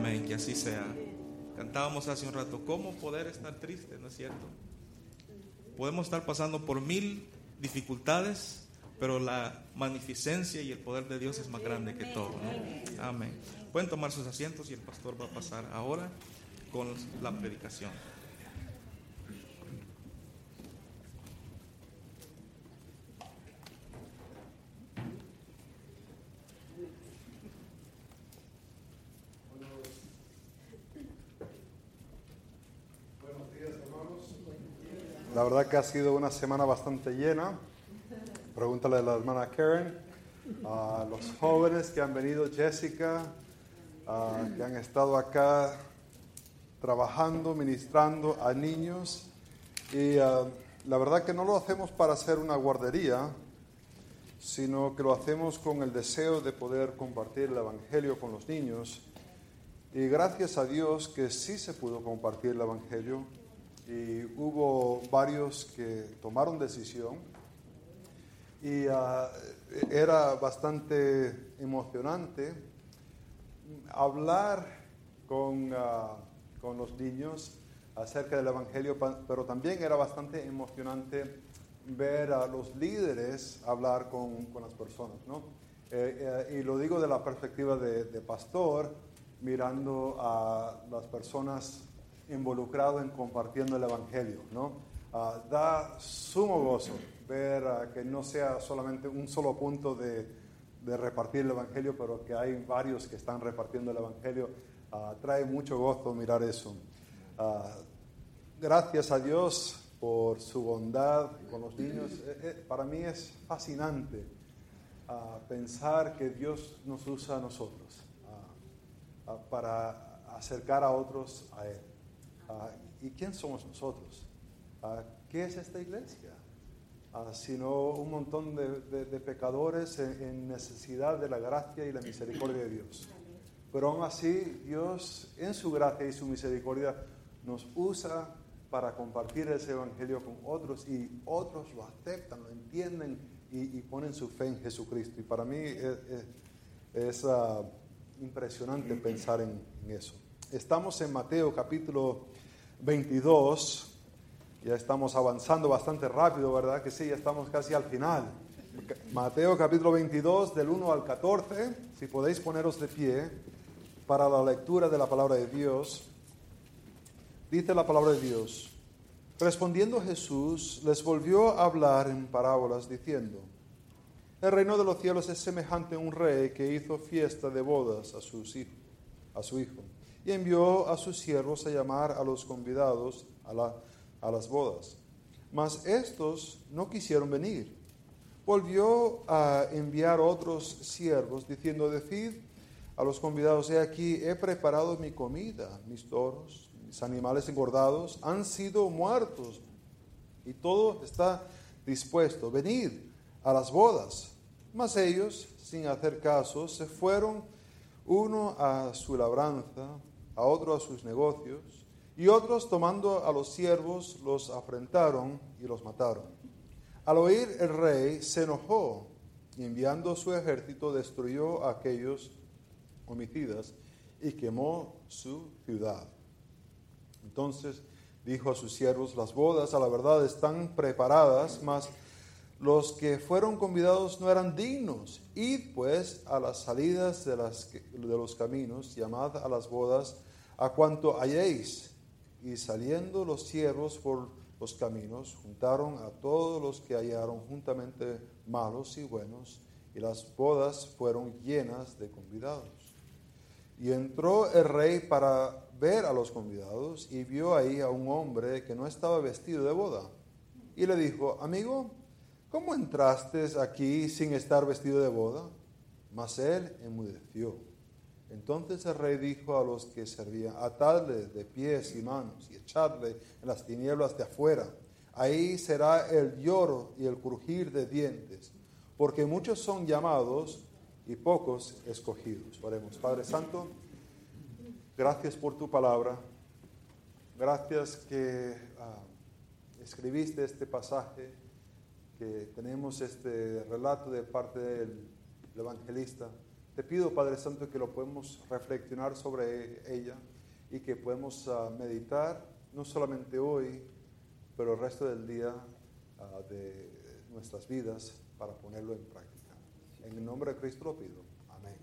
Amén, que así sea. Cantábamos hace un rato, ¿cómo poder estar triste? ¿No es cierto? Podemos estar pasando por mil dificultades, pero la magnificencia y el poder de Dios es más grande que todo. Amén. Pueden tomar sus asientos y el pastor va a pasar ahora con la predicación. La verdad que ha sido una semana bastante llena. Pregúntale a la hermana Karen, a los jóvenes que han venido, Jessica, que han estado acá trabajando, ministrando a niños. Y ah, la verdad que no lo hacemos para hacer una guardería, sino que lo hacemos con el deseo de poder compartir el Evangelio con los niños. Y gracias a Dios que sí se pudo compartir el Evangelio y hubo varios que tomaron decisión y ah, era bastante emocionante hablar con, ah, con, los niños acerca del Evangelio, pero también era bastante emocionante ver a los líderes hablar con, con las personas. ¿no? Eh, eh, y lo digo de la perspectiva de, de pastor, mirando a las personas involucrado en compartiendo el Evangelio, ¿no? Ah, da sumo gozo ver ah, que no sea solamente un solo punto de, de, repartir el Evangelio, pero que hay varios que están repartiendo el Evangelio. Ah, trae mucho gozo mirar eso. gracias a Dios por su bondad con los niños. Eh, eh, para mí es fascinante pensar que Dios nos usa a nosotros para acercar a otros a Él. Ah, ¿Y quién somos nosotros? Ah, ¿Qué es esta iglesia? Ah, sino un montón de, pecadores en, necesidad de la gracia y la misericordia de Dios. Pero aún así, Dios en su gracia y su misericordia nos usa para compartir ese evangelio con otros y otros lo aceptan, lo entienden y, ponen su fe en Jesucristo. Y para mí es, impresionante pensar en, en eso. Estamos en Mateo capítulo 22. Ya estamos avanzando bastante rápido, ¿verdad? Que sí, ya estamos casi al final. Mateo capítulo 22, del 1 al 14, si podéis poneros de pie para la lectura de la palabra de Dios. Dice la palabra de Dios. Respondiendo Jesús, les volvió a hablar en parábolas diciendo, el reino de los cielos es semejante a un rey que hizo fiesta de bodas a, sus a su hijo y envió a sus siervos a llamar a los convidados a, las bodas. Mas estos no quisieron venir. Volvió a enviar otros siervos diciendo, decid a los convidados, he aquí, he preparado mi comida, mis toros, mis animales engordados han sido muertos y todo está dispuesto, venid a las bodas. Mas ellos, sin hacer caso, se fueron uno a su labranza, a otro a sus negocios, y otros tomando a los siervos los afrentaron y los mataron. Al oír el rey se enojó y enviando su ejército destruyó a aquellos homicidas y quemó su ciudad. Entonces dijo a sus siervos, las bodas a la verdad están preparadas, mas los que fueron convidados no eran dignos. Id pues a las salidas de, las, de los caminos, llamad a las bodas a cuanto halléis. Y saliendo los siervos por los caminos, juntaron a todos los que hallaron juntamente malos y buenos, y las bodas fueron llenas de convidados. Y entró el rey para ver a los convidados, y vio ahí a un hombre que no estaba vestido de boda. Y le dijo, amigo, ¿cómo entraste aquí sin estar vestido de boda? Mas él enmudeció. Entonces el rey dijo a los que servían, atadle de pies y manos y echadle en las tinieblas de afuera. Ahí será el lloro y el crujir de dientes, porque muchos son llamados y pocos escogidos. Oremos, Padre Santo, gracias por tu palabra. Gracias que ah, escribiste este pasaje, que tenemos este relato de parte del evangelista. te pido, Padre Santo, que lo podemos reflexionar sobre ella y que podemos ah, meditar, no solamente hoy, pero el resto del día ah, de nuestras vidas para ponerlo en práctica. En el nombre de Cristo lo pido. Amén.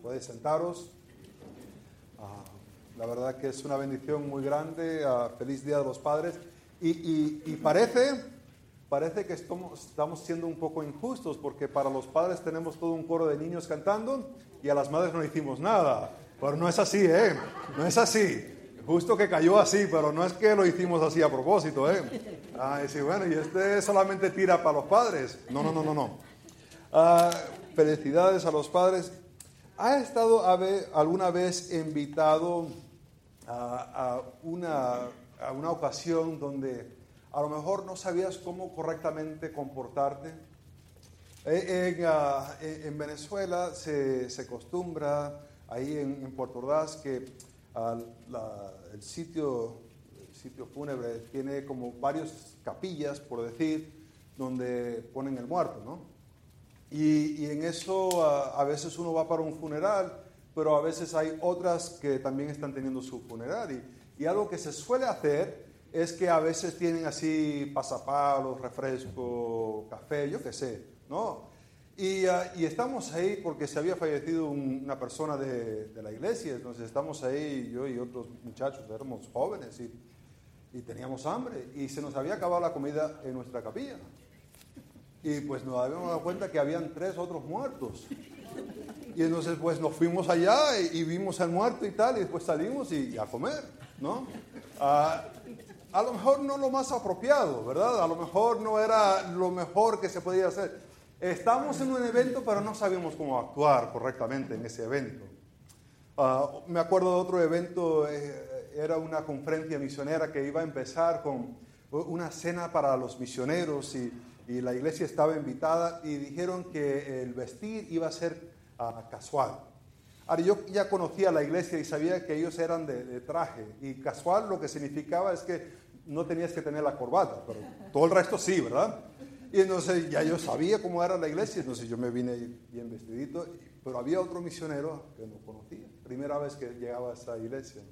Puedes sentaros. Ah, la verdad que es una bendición muy grande. feliz Día de los Padres. y parece parece que estamos, siendo un poco injustos porque para los padres tenemos todo un coro de niños cantando y a las madres no hicimos nada. Pero no es así, ¿eh? No es así. Justo que cayó así, pero no es que lo hicimos así a propósito, ¿eh? Ah, y bueno, y este solamente tira para los padres. No, no, no, no, no. Ah, felicidades a los padres. ¿Ha estado alguna vez invitado a, una, a una ocasión donde a lo mejor no sabías cómo correctamente comportarte. Eh, ah, en, Venezuela se, se, acostumbra, ahí en, Puerto Ordaz, que ah, el, sitio, sitio fúnebre tiene como varias capillas, por decir, donde ponen el muerto, ¿no? Y, en eso ah, a veces uno va para un funeral, pero a veces hay otras que también están teniendo su funeral. Y, y algo que se suele hacer es que a veces tienen así pasapalos, refresco, café, yo qué sé, ¿no? Y, ah, y, estamos ahí porque se había fallecido una persona de, de, la iglesia, entonces estamos ahí, yo y otros muchachos, éramos jóvenes y, y, teníamos hambre y se nos había acabado la comida en nuestra capilla. Y pues nos habíamos dado cuenta que habían tres otros muertos. Y entonces pues nos fuimos allá y, vimos al muerto y tal, y después salimos y, a comer, ¿no? Ah, a lo mejor no lo más apropiado, ¿verdad? A lo mejor no era lo mejor que se podía hacer. Estamos en un evento, pero no sabíamos cómo actuar correctamente en ese evento. Ah, me acuerdo de otro evento, eh, era una conferencia misionera que iba a empezar con una cena para los misioneros y, la iglesia estaba invitada y dijeron que el vestir iba a ser ah, casual. Ahora, yo ya conocía la iglesia y sabía que ellos eran de, de, traje. Y casual lo que significaba es que no tenías que tener la corbata, pero todo el resto sí, ¿verdad? Y entonces ya yo sabía cómo era la iglesia, entonces yo me vine bien vestidito, pero había otro misionero que no conocía, primera vez que llegaba a esa iglesia.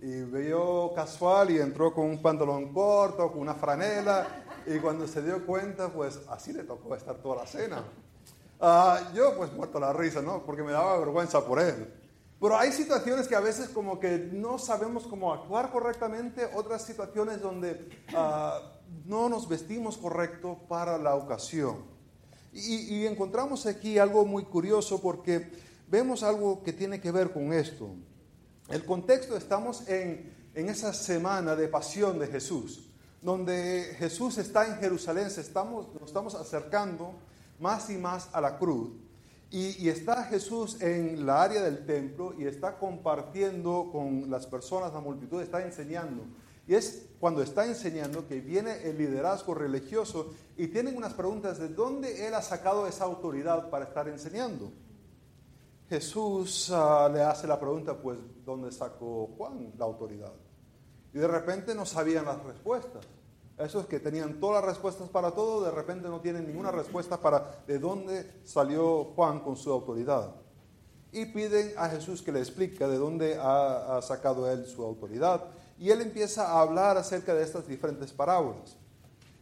Y veo casual y entró con un pantalón corto, con una franela, y cuando se dio cuenta, pues así le tocó estar toda la cena. Ah, yo pues muerto la risa, ¿no? Porque me daba vergüenza por él. Pero hay situaciones que a veces como que no sabemos cómo actuar correctamente, otras situaciones donde ah, no nos vestimos correcto para la ocasión. Y, encontramos aquí algo muy curioso porque vemos algo que tiene que ver con esto. El contexto, estamos en, en esa semana de pasión de Jesús, donde Jesús está en Jerusalén, estamos, nos estamos acercando más y más a la cruz. Y, está Jesús en la área del templo y está compartiendo con las personas, la multitud, está enseñando. Y es cuando está enseñando que viene el liderazgo religioso y tienen unas preguntas de dónde él ha sacado esa autoridad para estar enseñando. Jesús ah, le hace la pregunta, pues, ¿dónde sacó Juan la autoridad? Y de repente no sabían las respuestas. Esos que tenían todas las respuestas para todo, de repente no tienen ninguna respuesta para de dónde salió Juan con su autoridad. Y piden a Jesús que le explique de dónde ha, sacado él su autoridad. Y él empieza a hablar acerca de estas diferentes parábolas.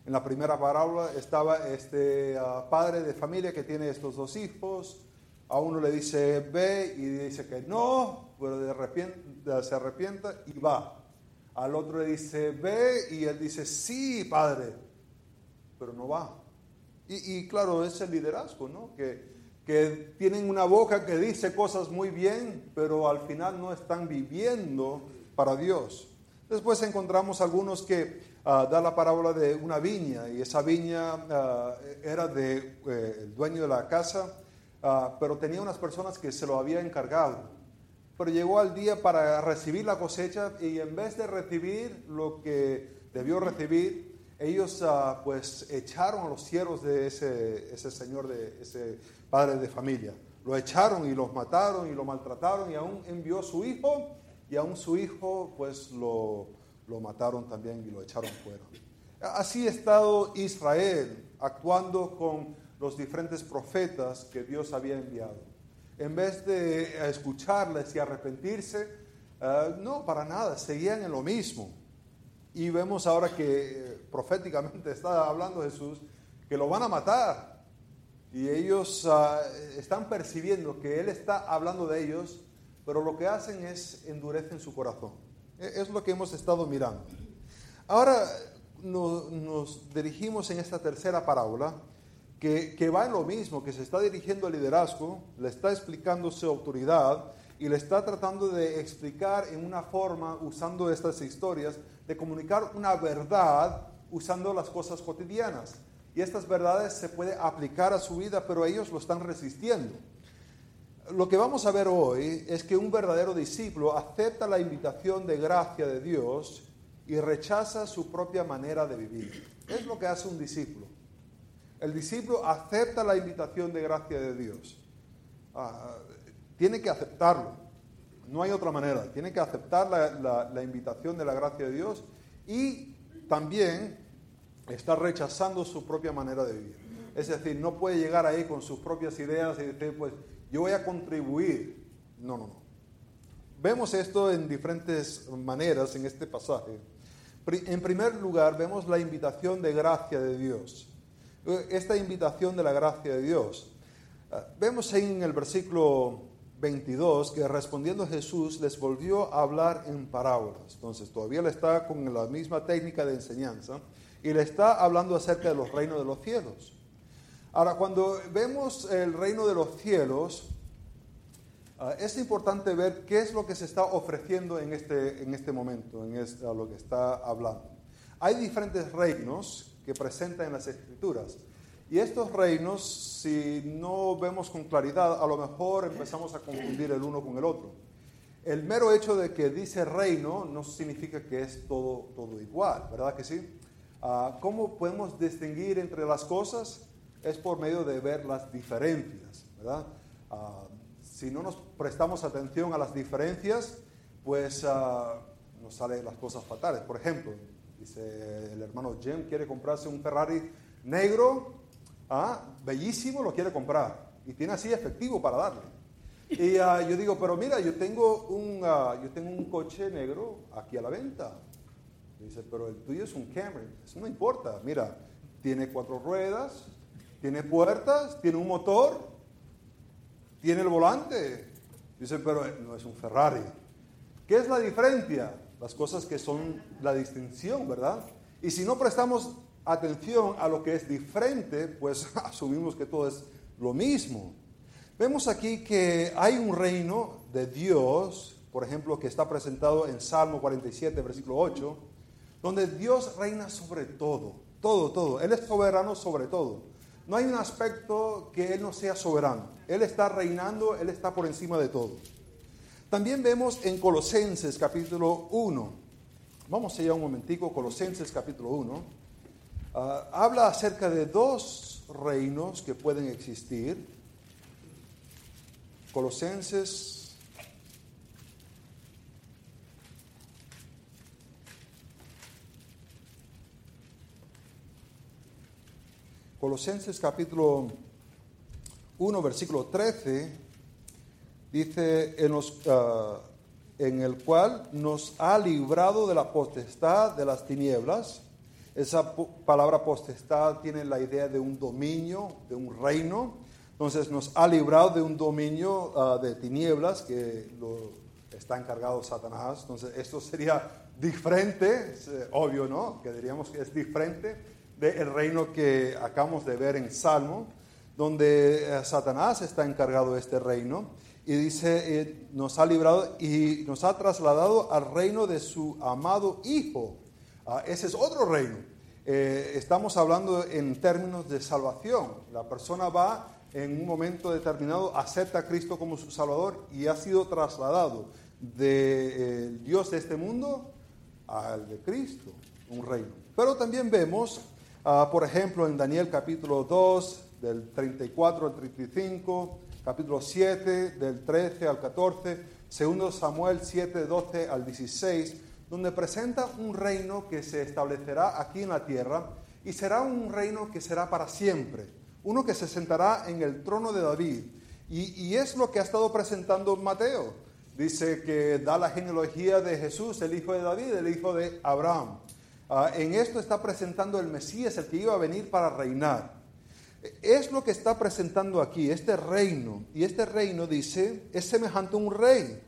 En la primera parábola estaba este ah, padre de familia que tiene estos dos hijos. A uno le dice ve y dice que no, pero de repente se arrepienta y va. Al otro le dice, ve, y él dice, sí, padre, pero no va. Y, claro, es el liderazgo, ¿no? Que, que tienen una boca que dice cosas muy bien, pero al final no están viviendo para Dios. Después encontramos algunos que uh, da la parábola de una viña y esa viña uh, era de eh, dueño de la casa, uh, pero tenía unas personas que se lo habían encargado pero llegó al día para recibir la cosecha y en vez de recibir lo que debió recibir, ellos ah, pues echaron a los siervos de ese, ese señor, de ese padre de familia. Lo echaron y los mataron y lo maltrataron y aún envió su hijo y aún su hijo pues lo, lo mataron también y lo echaron fuera. Así ha estado Israel actuando con los diferentes profetas que Dios había enviado. En vez de escucharles y arrepentirse, eh, no, para nada, seguían en lo mismo. Y vemos ahora que eh, proféticamente está hablando Jesús que lo van a matar. Y ellos ah, están percibiendo que Él está hablando de ellos, pero lo que hacen es endurecen su corazón. E, es lo que hemos estado mirando. Ahora nos, dirigimos en esta tercera parábola, que, va en lo mismo, que se está dirigiendo al liderazgo, le está explicando su autoridad y le está tratando de explicar en una forma, usando estas historias, de comunicar una verdad usando las cosas cotidianas. Y estas verdades se puede aplicar a su vida, pero ellos lo están resistiendo. Lo que vamos a ver hoy es que un verdadero discípulo acepta la invitación de gracia de Dios y rechaza su propia manera de vivir. Es lo que hace un discípulo. El discípulo acepta la invitación de gracia de Dios. Ah, tiene que aceptarlo. No hay otra manera. Tiene que aceptar la, la invitación de la gracia de Dios y también está rechazando su propia manera de vivir. Es decir, no puede llegar ahí con sus propias ideas y decir, pues yo voy a contribuir. No, no, no. Vemos esto en diferentes maneras en este pasaje. En primer lugar, vemos la invitación de gracia de Dios. Esta invitación de la gracia de Dios. Ah, vemos en el versículo 22 que respondiendo Jesús les volvió a hablar en parábolas. Entonces todavía le está con la misma técnica de enseñanza y le está hablando acerca de los reinos de los cielos. Ahora, cuando vemos el reino de los cielos, ah, es importante ver qué es lo que se está ofreciendo en este, en este momento, en lo que está hablando. Hay diferentes reinos que presenta en las escrituras. Y estos reinos, si no vemos con claridad, a lo mejor empezamos a confundir el uno con el otro. El mero hecho de que dice reino no significa que es todo, todo igual, ¿verdad que sí? Ah, ¿Cómo podemos distinguir entre las cosas? Es por medio de ver las diferencias, ¿verdad? Ah, si no nos prestamos atención a las diferencias, pues uh, nos salen las cosas fatales. Por ejemplo, dice el hermano Jim quiere comprarse un Ferrari negro, bellísimo, lo quiere comprar y tiene así efectivo para darle. Y yo digo, pero mira, yo tengo, un, yo tengo un coche negro aquí a la venta. Dice, pero el tuyo es un Camry. Eso no importa. Mira, tiene cuatro ruedas, tiene puertas, tiene un motor, tiene el volante. Dice, pero no es un Ferrari. ¿Qué es la diferencia? Las cosas que son la distinción, ¿verdad? Y si no prestamos atención a lo que es diferente, pues asumimos que todo es lo mismo. Vemos aquí que hay un reino de Dios, por ejemplo, que está presentado en Salmo 47, versículo 8, donde Dios reina sobre todo, todo, todo. Él es soberano sobre todo. No hay un aspecto que Él no sea soberano. Él está reinando, Él está por encima de todo. También vemos en Colosenses capítulo 1, vamos allá un momentico, Colosenses capítulo 1, ah, habla acerca de dos reinos que pueden existir. Colosenses Colosenses capítulo 1, versículo 13, dice en, ah, en el cual nos ha librado de la potestad de las tinieblas. Esa palabra potestad tiene la idea de un dominio, de un reino. Entonces nos ha librado de un dominio ah, de tinieblas que lo está encargado Satanás. Entonces esto sería diferente, eh, obvio, ¿no? Que diríamos que es diferente del reino que acabamos de ver en Salmo, donde eh, Satanás está encargado de este reino y dice, eh, nos ha librado y nos ha trasladado al reino de su amado Hijo. Ah, ese es otro reino. Eh, estamos hablando en términos de salvación. La persona va en un momento determinado, acepta a Cristo como su Salvador y ha sido trasladado del Dios de este mundo al de Cristo, un reino. Pero también vemos Ah, por ejemplo, en Daniel capítulo 2, del 34 al 35, capítulo 7, del 13 al 14, segundo Samuel 7, 12 al 16, donde presenta un reino que se establecerá aquí en la tierra y será un reino que será para siempre, uno que se sentará en el trono de David Y, es lo que ha estado presentando Mateo. Dice que da la genealogía de Jesús, el hijo de David, el hijo de Abraham. Ah, en esto está presentando el Mesías, el que iba a venir para reinar. Es lo que está presentando aquí, este reino. Y este reino, dice, es semejante a un rey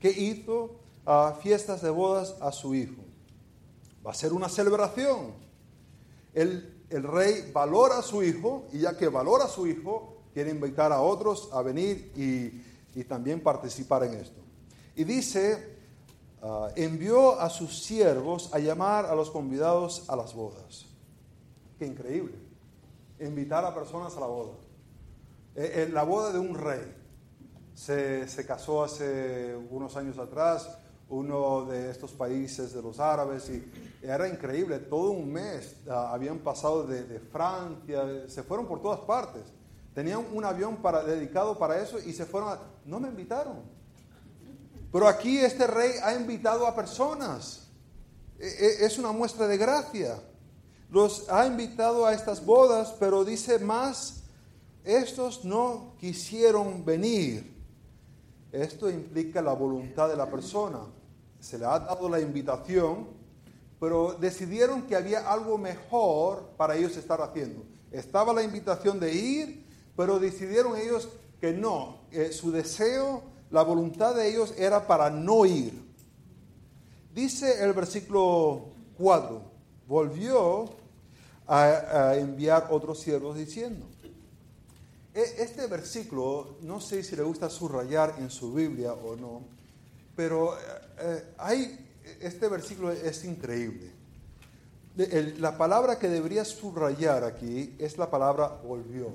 que hizo ah, fiestas de bodas a su hijo. Va a ser una celebración. El, el rey valora a su hijo y ya que valora a su hijo, quiere invitar a otros a venir y, también participar en esto. Y dice, ah, envió a sus siervos a llamar a los convidados a las bodas. Qué increíble. Invitar a personas a la boda. Eh, eh, la boda de un rey. Se, se, casó hace unos años atrás uno de estos países de los árabes y era increíble. Todo un mes ah, habían pasado de, Francia, se fueron por todas partes. Tenían un avión para, dedicado para eso y se fueron a... No me invitaron. Pero aquí este rey ha invitado a personas. E, e, es una muestra de gracia. Los ha invitado a estas bodas, pero dice más, estos no quisieron venir. Esto implica la voluntad de la persona. Se le ha dado la invitación, pero decidieron que había algo mejor para ellos estar haciendo. Estaba la invitación de ir, pero decidieron ellos que no, su deseo, la voluntad de ellos era para no ir. Dice el versículo 4, volvió a, enviar otros siervos diciendo, e, este versículo, no sé si le gusta subrayar en su Biblia o no, pero eh, hay, este versículo es increíble. La palabra que debería subrayar aquí es la palabra volvió.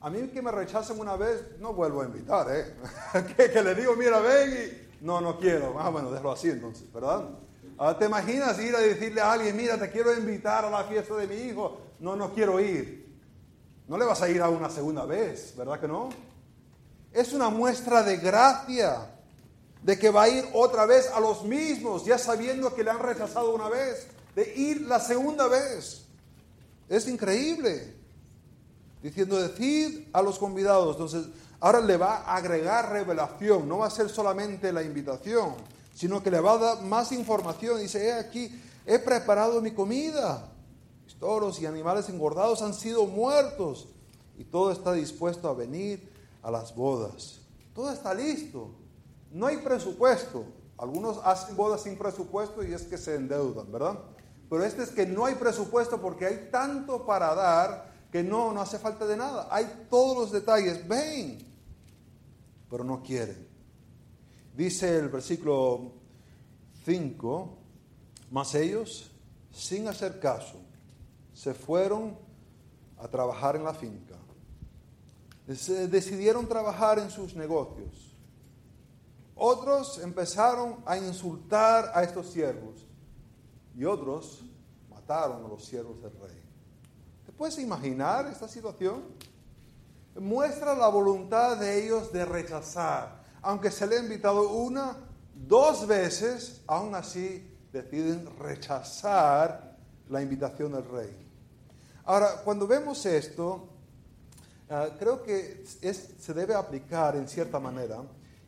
A mí que me rechacen una vez, no vuelvo a invitar, ¿eh? que, le digo, mira, ven y... No, no quiero. Ah, bueno, déjalo así entonces, ¿verdad? Ah, ¿Te imaginas ir a decirle a alguien, mira, te quiero invitar a la fiesta de mi hijo? No, no quiero ir. No le vas a ir a una segunda vez, ¿verdad que no? Es una muestra de gracia, de que va a ir otra vez a los mismos, ya sabiendo que le han rechazado una vez, de ir la segunda vez. Es increíble diciendo, decid a los convidados. Entonces, ahora le va a agregar revelación, no va a ser solamente la invitación, sino que le va a dar más información. Dice, he aquí, he preparado mi comida. Mis toros y animales engordados han sido muertos y todo está dispuesto a venir a las bodas. Todo está listo. No hay presupuesto. Algunos hacen bodas sin presupuesto y es que se endeudan, ¿verdad? Pero este es que no hay presupuesto porque hay tanto para dar que no, no hace falta de nada. Hay todos los detalles. Ven, pero no quieren. Dice el versículo 5, mas ellos, sin hacer caso, se fueron a trabajar en la finca. decidieron trabajar en sus negocios. Otros empezaron a insultar a estos siervos y otros mataron a los siervos del rey. ¿Puedes imaginar esta situación? Muestra la voluntad de ellos de rechazar. Aunque se le ha invitado una, dos veces, aún así deciden rechazar la invitación del rey. Ahora, cuando vemos esto, ah, creo que se debe aplicar en cierta manera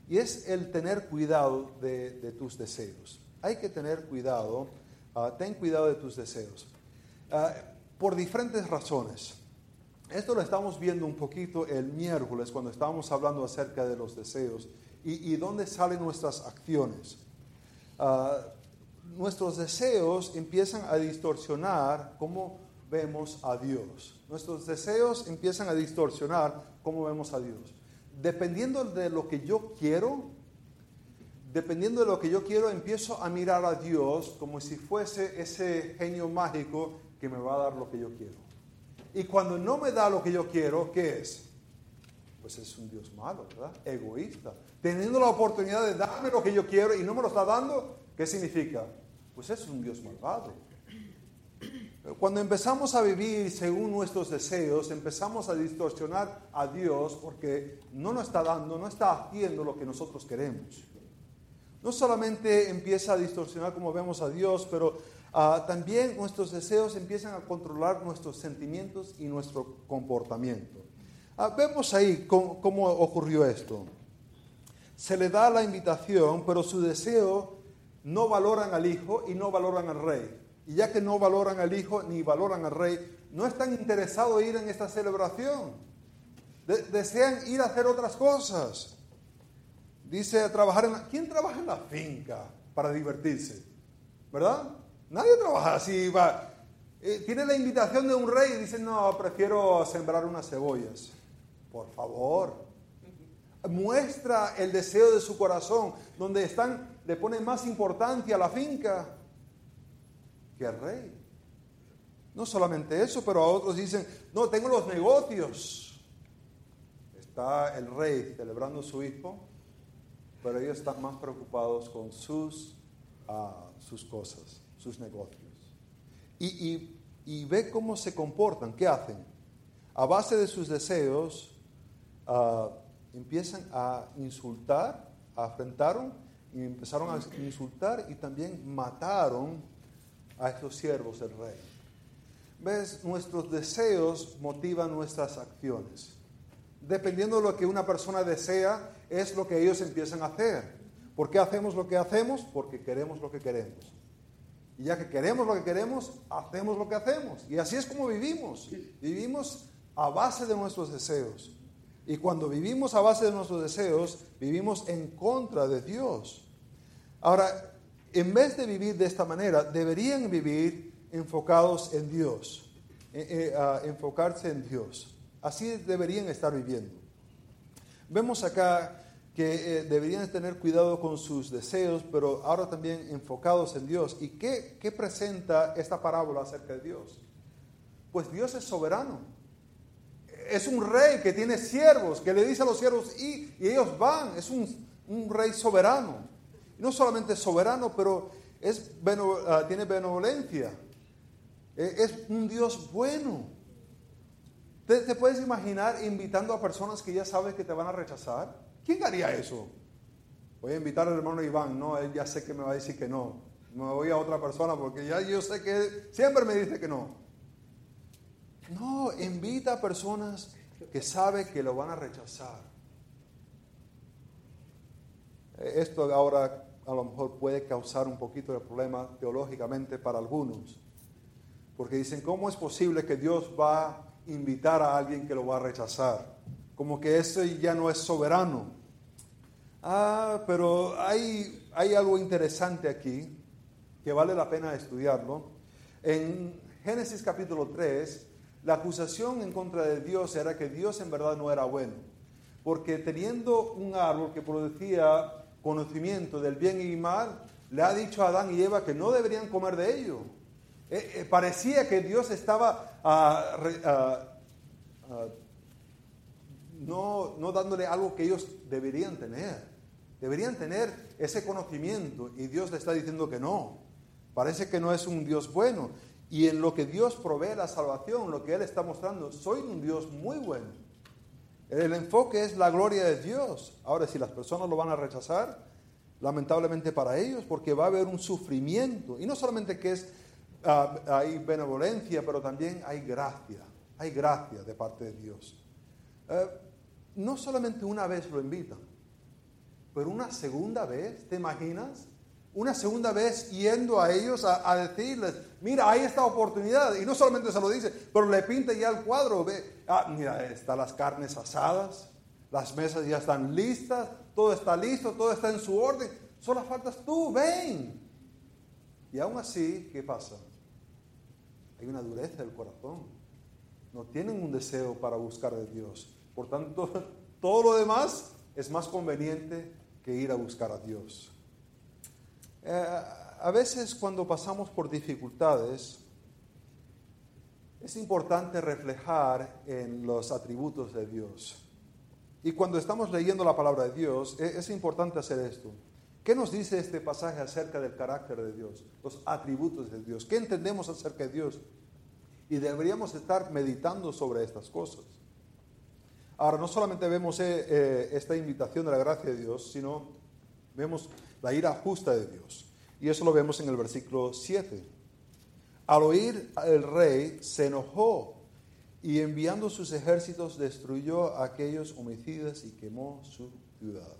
y es el tener cuidado de, tus deseos. Hay que tener cuidado, ah, ten cuidado de tus deseos. Ah, por diferentes razones. Esto lo estamos viendo un poquito el miércoles cuando estábamos hablando acerca de los deseos y, dónde salen nuestras acciones. Ah, nuestros deseos empiezan a distorsionar cómo vemos a Dios. Nuestros deseos empiezan a distorsionar cómo vemos a Dios. Dependiendo de lo que yo quiero, dependiendo de lo que yo quiero, empiezo a mirar a Dios como si fuese ese genio mágico que me va a dar lo que yo quiero. Y cuando no me da lo que yo quiero, ¿qué es? Pues es un Dios malo. Egoísta. Teniendo la oportunidad de darme lo que yo quiero y no me lo está dando, ¿qué significa? Pues es un Dios malvado. Cuando empezamos a vivir según nuestros deseos, empezamos a distorsionar a Dios porque no nos está dando, no está haciendo lo que nosotros queremos. No solamente empieza a distorsionar como vemos a Dios, pero Ah, también nuestros deseos empiezan a controlar nuestros sentimientos y nuestro comportamiento. Ah, vemos ahí cómo, ocurrió esto. Se le da la invitación, pero su deseo no valoran al hijo y no valoran al rey. Y ya que no valoran al hijo ni valoran al rey, no están interesados en ir en esta celebración. desean ir a hacer otras cosas. Dice trabajar en la... ¿Quién trabaja en la finca para divertirse? ¿Verdad? Nadie trabaja así. Va. Eh, tiene la invitación de un rey y dice, no, prefiero sembrar unas cebollas. Por favor. Muestra el deseo de su corazón, donde están, le ponen más importancia a la finca que al rey. No solamente eso, pero a otros dicen, no, tengo los negocios. Está el rey celebrando su hijo, pero ellos están más preocupados con sus, ah, sus cosas, sus negocios. Y, y, ve cómo se comportan, qué hacen. A base de sus deseos, uh, empiezan a insultar, afrentaron y empezaron a insultar y también mataron a estos siervos del rey. ¿Ves? Nuestros deseos motivan nuestras acciones. Dependiendo de lo que una persona desea, es lo que ellos empiezan a hacer. ¿Por qué hacemos lo que hacemos? Porque queremos lo que queremos. Y ya que queremos lo que queremos, hacemos lo que hacemos. Y así es como vivimos. Vivimos a base de nuestros deseos. Y cuando vivimos a base de nuestros deseos, vivimos en contra de Dios. Ahora, en vez de vivir de esta manera, deberían vivir enfocados en Dios, eh, eh, enfocarse en Dios. Así deberían estar viviendo. Vemos acá que eh, deberían tener cuidado con sus deseos, pero ahora también enfocados en Dios. ¿Y qué, qué presenta esta parábola acerca de Dios? Pues Dios es soberano es un rey que tiene siervos, que le dice a los siervos, y, ellos van, es un, rey soberano. no solamente soberano, pero ah, tiene benevolencia. E, es un Dios bueno. ¿Te, ¿Te, puedes imaginar invitando a personas que ya sabes que te van a rechazar? ¿Quién haría eso? Voy a invitar al hermano Iván, no, él ya sé que me va a decir que no. Me voy a otra persona porque ya yo sé que siempre me dice que no. No, invita a personas que sabe que lo van a rechazar. Esto ahora a lo mejor puede causar un poquito de problema teológicamente para algunos. Porque dicen, ¿cómo es posible que Dios va a invitar a alguien que lo va a rechazar? Como que eso ya no es soberano. Ah, pero hay, hay algo interesante aquí que vale la pena estudiarlo. En Génesis capítulo 3, la acusación en contra de Dios era que Dios en verdad no era bueno, porque teniendo un árbol que producía conocimiento del bien y mal, le ha dicho a Adán y Eva que no deberían comer de ello. Eh, eh, parecía que Dios estaba ah, ah, ah, no, no dándole algo que ellos deberían tener. Deberían tener ese conocimiento y Dios le está diciendo que no. Parece que no es un Dios bueno. Y en lo que Dios provee la salvación, lo que Él está mostrando, soy un Dios muy bueno. El enfoque es la gloria de Dios. Ahora, si las personas lo van a rechazar, lamentablemente para ellos, porque va a haber un sufrimiento. Y no solamente que es, ah, hay benevolencia, pero también hay gracia. Hay gracia de parte de Dios. Eh, no solamente una vez lo invitan, pero una segunda vez, ¿te imaginas? Una segunda vez yendo a ellos a, decirles, mira, hay esta oportunidad. Y no solamente se lo dice, pero le pinta ya el cuadro. Ve, ah, mira, están las carnes asadas, las mesas ya están listas, todo está listo, todo está en su orden. Solo faltas tú, ven. Y aún así, ¿qué pasa? Hay una dureza del corazón. No tienen un deseo para buscar de Dios. Por tanto, todo lo demás es más conveniente que ir a buscar a Dios. Eh, a veces cuando pasamos por dificultades, es importante reflejar en los atributos de Dios. Y cuando estamos leyendo la palabra de Dios, e, es importante hacer esto. ¿Qué nos dice este pasaje acerca del carácter de Dios? Los atributos de Dios. ¿Qué entendemos acerca de Dios? Y deberíamos estar meditando sobre estas cosas. Ahora, no solamente vemos eh, eh, esta invitación de la gracia de Dios, sino vemos la ira justa de Dios. Y eso lo vemos en el versículo 7. Al oír el rey se enojó y enviando sus ejércitos destruyó a aquellos homicidas y quemó su ciudad.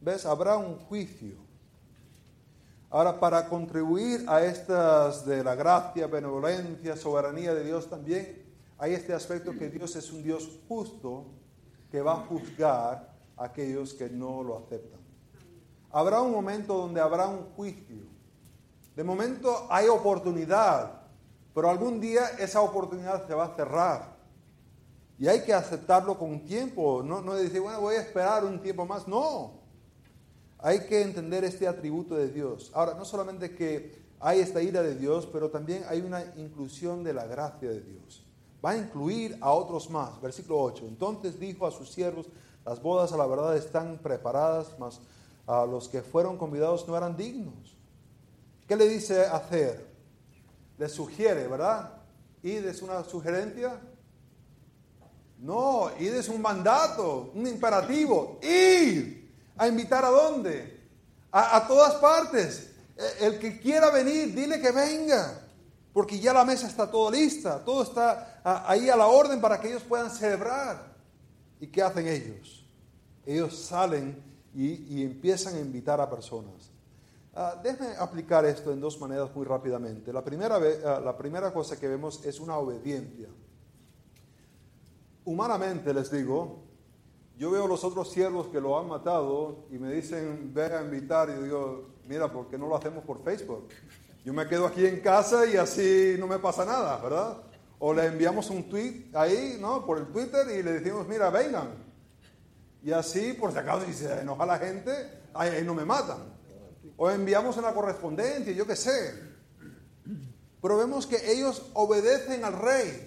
¿Ves? Habrá un juicio. Ahora, para contribuir a estas de la gracia, benevolencia, soberanía de Dios también, hay este aspecto que Dios es un Dios justo que va a juzgar a aquellos que no lo aceptan. Habrá un momento donde habrá un juicio. De momento hay oportunidad pero algún día esa oportunidad se va a cerrar. Y hay que aceptarlo con tiempo. No, no decir, bueno, voy a esperar un tiempo más. No. Hay que entender este atributo de Dios. Ahora, no solamente que hay esta ira de Dios, pero también hay una inclusión de la gracia de Dios. Va a incluir a otros más. Versículo 8. Entonces dijo a sus siervos, las bodas a la verdad están preparadas, mas a los que fueron convidados no eran dignos. ¿Qué le dice hacer? le sugiere, ¿verdad? ¿Id es una sugerencia? No, id es un mandato, un imperativo. Ir a invitar a dónde? A, todas partes. E, el que quiera venir, dile que venga. Porque ya la mesa está todo lista, todo está ahí a la orden para que ellos puedan celebrar. ¿Y qué hacen ellos? Ellos salen y, empiezan a invitar a personas. Uh, aplicar esto en dos maneras muy rápidamente. La primera, ah, la primera cosa que vemos es una obediencia. Humanamente les digo, yo veo los otros siervos que lo han matado y me dicen, ve a invitar, y yo digo, mira, ¿por qué no lo hacemos por Facebook? Yo me quedo aquí en casa y así no me pasa nada, ¿verdad? O le enviamos un tweet ahí, ¿no? Por el Twitter y le decimos, mira, vengan. Y así, por si acaso, si se enoja la gente, ahí no me matan o enviamos una correspondencia, yo qué sé. Pero vemos que ellos obedecen al rey.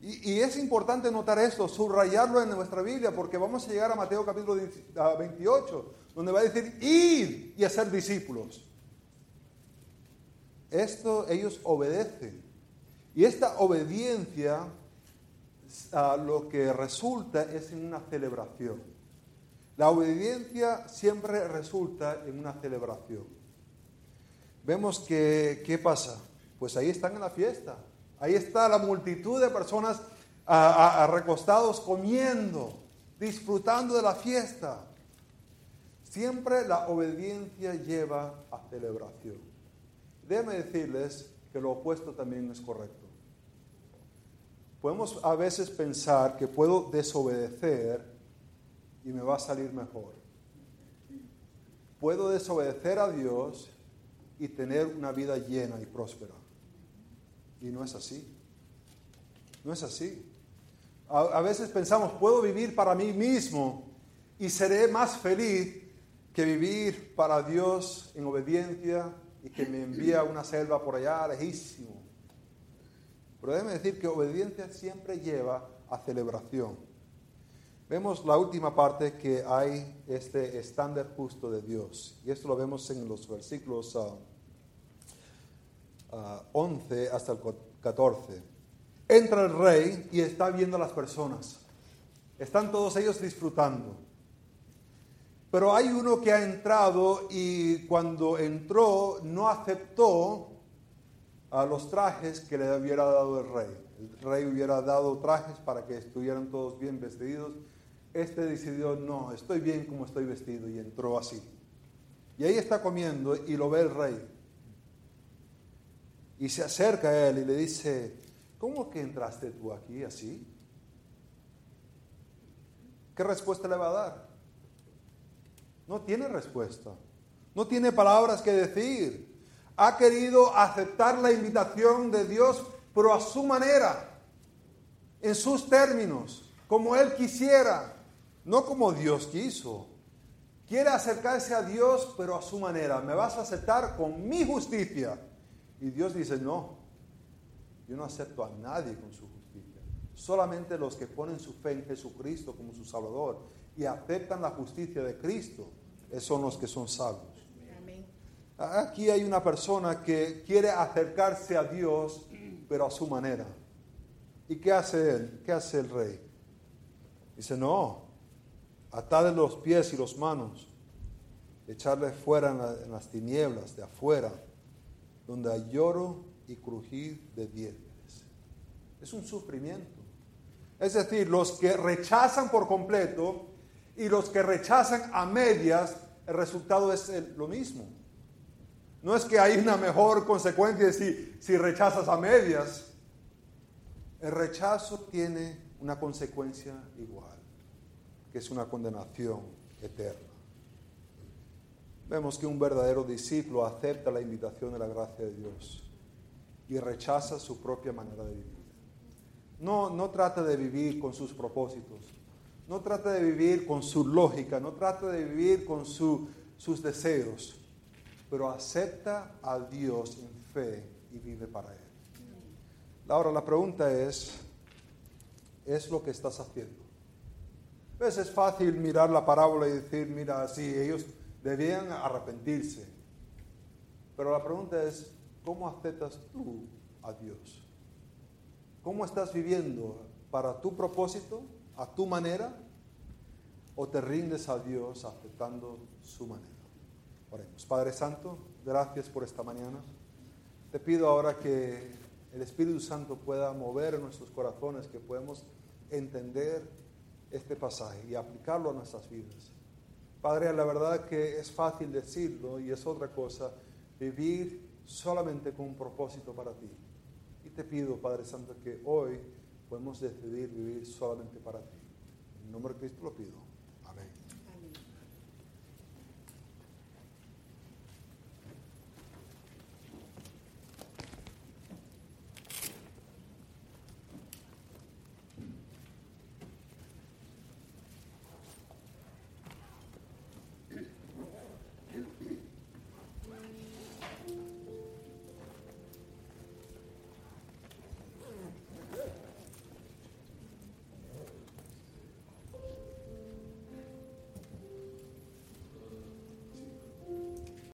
Y, es importante notar esto, subrayarlo en nuestra Biblia, porque vamos a llegar a Mateo capítulo 28, donde va a decir, ir y hacer discípulos. Esto ellos obedecen. Y esta obediencia lo que resulta es en una celebración. La obediencia siempre resulta en una celebración. Vemos que, ¿qué pasa? Pues ahí están en la fiesta. Ahí está la multitud de personas recostados comiendo, disfrutando de la fiesta. Siempre la obediencia lleva a celebración. Déjenme decirles que lo opuesto también es correcto. Podemos a veces pensar que puedo desobedecer y me va a salir mejor. Puedo desobedecer a Dios y tener una vida llena y próspera. Y no es así. No es así. A, veces pensamos, puedo vivir para mí mismo y seré más feliz que vivir para Dios en obediencia y que me envía a una selva por allá lejísimo. Pero déjeme decir que obediencia siempre lleva a celebración. Vemos la última parte que hay este estándar justo de Dios. Y esto lo vemos en los versículos 11 ah, ah, hasta el 14. Entra el rey y está viendo a las personas. Están todos ellos disfrutando. Pero hay uno que ha entrado y cuando entró no aceptó a los trajes que le hubiera dado el rey. El rey hubiera dado trajes para que estuvieran todos bien vestidos este decidió, no, estoy bien como estoy vestido y entró así. Y ahí está comiendo y lo ve el rey. Y se acerca a él y le dice, ¿cómo que entraste tú aquí así? ¿Qué respuesta le va a dar? No tiene respuesta. No tiene palabras que decir. Ha querido aceptar la invitación de Dios, pero a su manera, en sus términos, como él quisiera no como Dios quiso. Quiere acercarse a Dios, pero a su manera. Me vas a aceptar con mi justicia. Y Dios dice, no, yo no acepto a nadie con su justicia. Solamente los que ponen su fe en Jesucristo como su Salvador y aceptan la justicia de Cristo, son los que son salvos. Aquí hay una persona que quiere acercarse a Dios, pero a su manera. ¿Y qué hace él? ¿Qué hace el rey? Dice, no, atarle los pies y los manos, echarle fuera en, las tinieblas de afuera, donde hay lloro y crujir de dientes. es un sufrimiento. Es decir, los que rechazan por completo y los que rechazan a medias, el resultado es lo mismo. No es que hay una mejor consecuencia si, si rechazas a medias. El rechazo tiene una consecuencia igual, que es una condenación eterna. Vemos que un verdadero discípulo acepta la invitación de la gracia de Dios y rechaza su propia manera de vivir. No, no trata de vivir con sus propósitos, no trata de vivir con su lógica, no trata de vivir con sus deseos, pero acepta a Dios en fe y vive para Él. Ahora la pregunta es, ¿es lo que estás haciendo? Pues es fácil mirar la parábola y decir, mira, sí, ellos debían arrepentirse. Pero la pregunta es, ¿cómo aceptas tú a Dios? ¿Cómo estás viviendo para tu propósito, a tu manera? ¿O te rindes a Dios aceptando su manera? Oremos. Padre Santo, gracias por esta mañana. Te pido ahora que el Espíritu Santo pueda mover nuestros corazones, que podamos entender este pasaje y aplicarlo a nuestras vidas. Padre, la verdad que es fácil decirlo y es otra cosa vivir solamente con un propósito para ti. Y te pido, Padre Santo, que hoy podemos decidir vivir solamente para ti. En nombre de Cristo lo pido.